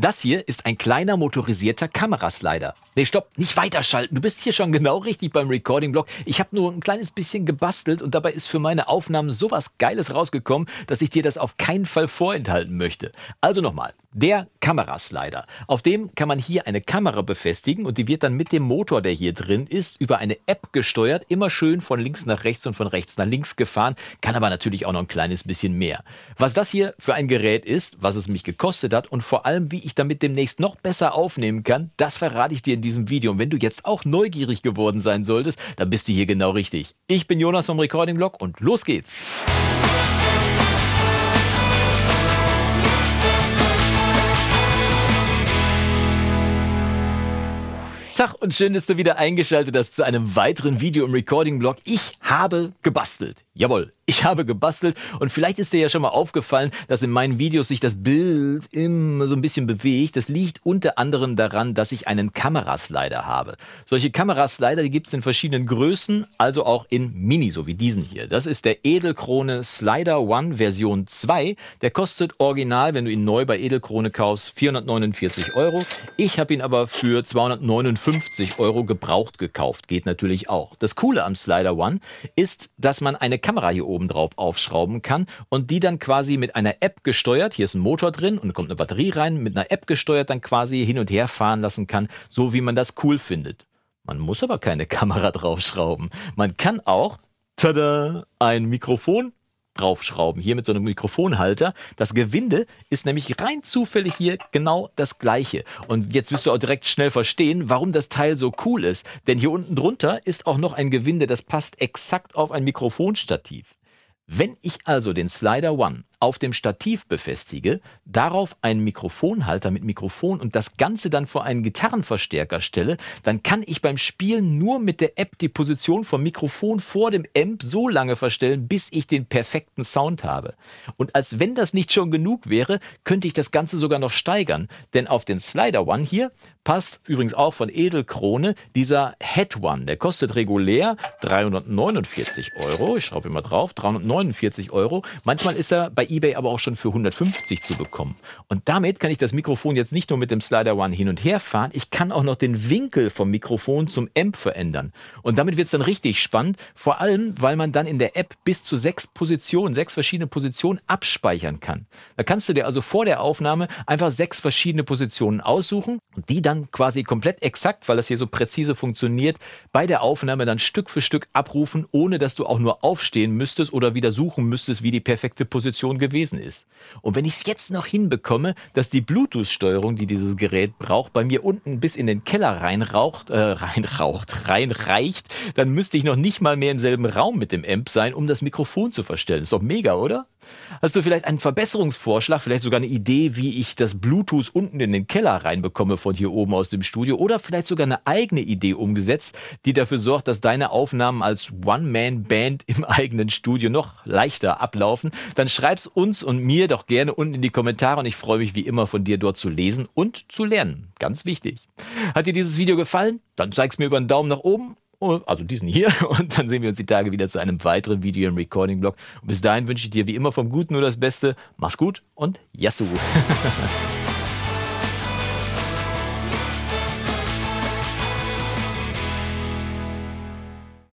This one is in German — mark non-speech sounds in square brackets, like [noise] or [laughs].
Das hier ist ein kleiner motorisierter Kameraslider. Nee, stopp, nicht weiterschalten. Du bist hier schon genau richtig beim Recording-Block. Ich habe nur ein kleines bisschen gebastelt und dabei ist für meine Aufnahmen sowas Geiles rausgekommen, dass ich dir das auf keinen Fall vorenthalten möchte. Also nochmal, der Kameraslider. Auf dem kann man hier eine Kamera befestigen und die wird dann mit dem Motor, der hier drin ist, über eine App gesteuert, immer schön von links nach rechts und von rechts nach links gefahren, kann aber natürlich auch noch ein kleines bisschen mehr. Was das hier für ein Gerät ist, was es mich gekostet hat und vor allem, wie ich damit demnächst noch besser aufnehmen kann, das verrate ich dir in diesem Video. Und wenn du jetzt auch neugierig geworden sein solltest, dann bist du hier genau richtig. Ich bin Jonas vom Recording Blog und los geht's. Tag und schön, dass du wieder eingeschaltet hast zu einem weiteren Video im Recording-Blog. Ich habe gebastelt. Jawohl, ich habe gebastelt und vielleicht ist dir ja schon mal aufgefallen, dass in meinen Videos sich das Bild immer so ein bisschen bewegt. Das liegt unter anderem daran, dass ich einen Kameraslider habe. Solche Kameraslider, die gibt es in verschiedenen Größen, also auch in Mini, so wie diesen hier. Das ist der Edelkrone Slider One Version 2. Der kostet original, wenn du ihn neu bei Edelkrone kaufst, 449 Euro. Ich habe ihn aber für 259 Euro gebraucht gekauft. Geht natürlich auch. Das Coole am Slider One ist, dass man eine Kamera hier oben drauf aufschrauben kann und die dann quasi mit einer App gesteuert, hier ist ein Motor drin und kommt eine Batterie rein, mit einer App gesteuert dann quasi hin und her fahren lassen kann, so wie man das cool findet. Man muss aber keine [laughs] Kamera draufschrauben. Man kann auch, tada, ein Mikrofon draufschrauben. Hier mit so einem Mikrofonhalter. Das Gewinde ist nämlich rein zufällig hier genau das gleiche. Und jetzt wirst du auch direkt schnell verstehen, warum das Teil so cool ist. Denn hier unten drunter ist auch noch ein Gewinde, das passt exakt auf ein Mikrofonstativ. Wenn ich also den Slider One auf dem Stativ befestige, darauf einen Mikrofonhalter mit Mikrofon und das Ganze dann vor einen Gitarrenverstärker stelle, dann kann ich beim Spielen nur mit der App die Position vom Mikrofon vor dem Amp so lange verstellen, bis ich den perfekten Sound habe. Und als wenn das nicht schon genug wäre, könnte ich das Ganze sogar noch steigern, denn auf den Slider One hier passt übrigens auch von Edelkrone dieser Head One. Der kostet regulär 349 Euro. Ich schraube immer drauf, 349 Euro. Manchmal ist er bei eBay aber auch schon für 150 zu bekommen. Und damit kann ich das Mikrofon jetzt nicht nur mit dem Slider One hin und her fahren, ich kann auch noch den Winkel vom Mikrofon zum Amp verändern. Und damit wird es dann richtig spannend, vor allem, weil man dann in der App bis zu sechs Positionen, sechs verschiedene Positionen abspeichern kann. Da kannst du dir also vor der Aufnahme einfach sechs verschiedene Positionen aussuchen und die dann quasi komplett exakt, weil das hier so präzise funktioniert, bei der Aufnahme dann Stück für Stück abrufen, ohne dass du auch nur aufstehen müsstest oder wieder suchen müsstest, wie die perfekte Position gewesen ist. Und wenn ich es jetzt noch hinbekomme, dass die Bluetooth-Steuerung, die dieses Gerät braucht, bei mir unten bis in den Keller reinraucht, äh, reinraucht, [laughs] reinreicht, dann müsste ich noch nicht mal mehr im selben Raum mit dem Amp sein, um das Mikrofon zu verstellen. Ist doch mega, oder? Hast du vielleicht einen Verbesserungsvorschlag, vielleicht sogar eine Idee, wie ich das Bluetooth unten in den Keller reinbekomme von hier oben aus dem Studio oder vielleicht sogar eine eigene Idee umgesetzt, die dafür sorgt, dass deine Aufnahmen als One-Man-Band im eigenen Studio noch leichter ablaufen? Dann schreib's uns und mir doch gerne unten in die Kommentare und ich freue mich wie immer von dir dort zu lesen und zu lernen. Ganz wichtig. Hat dir dieses Video gefallen? Dann zeig's mir über einen Daumen nach oben also diesen hier. [laughs] Und dann sehen wir uns die Tage wieder zu einem weiteren Video im Recording-Blog. Bis dahin wünsche ich dir wie immer vom Guten nur das Beste. Mach's gut und Yassou! [laughs]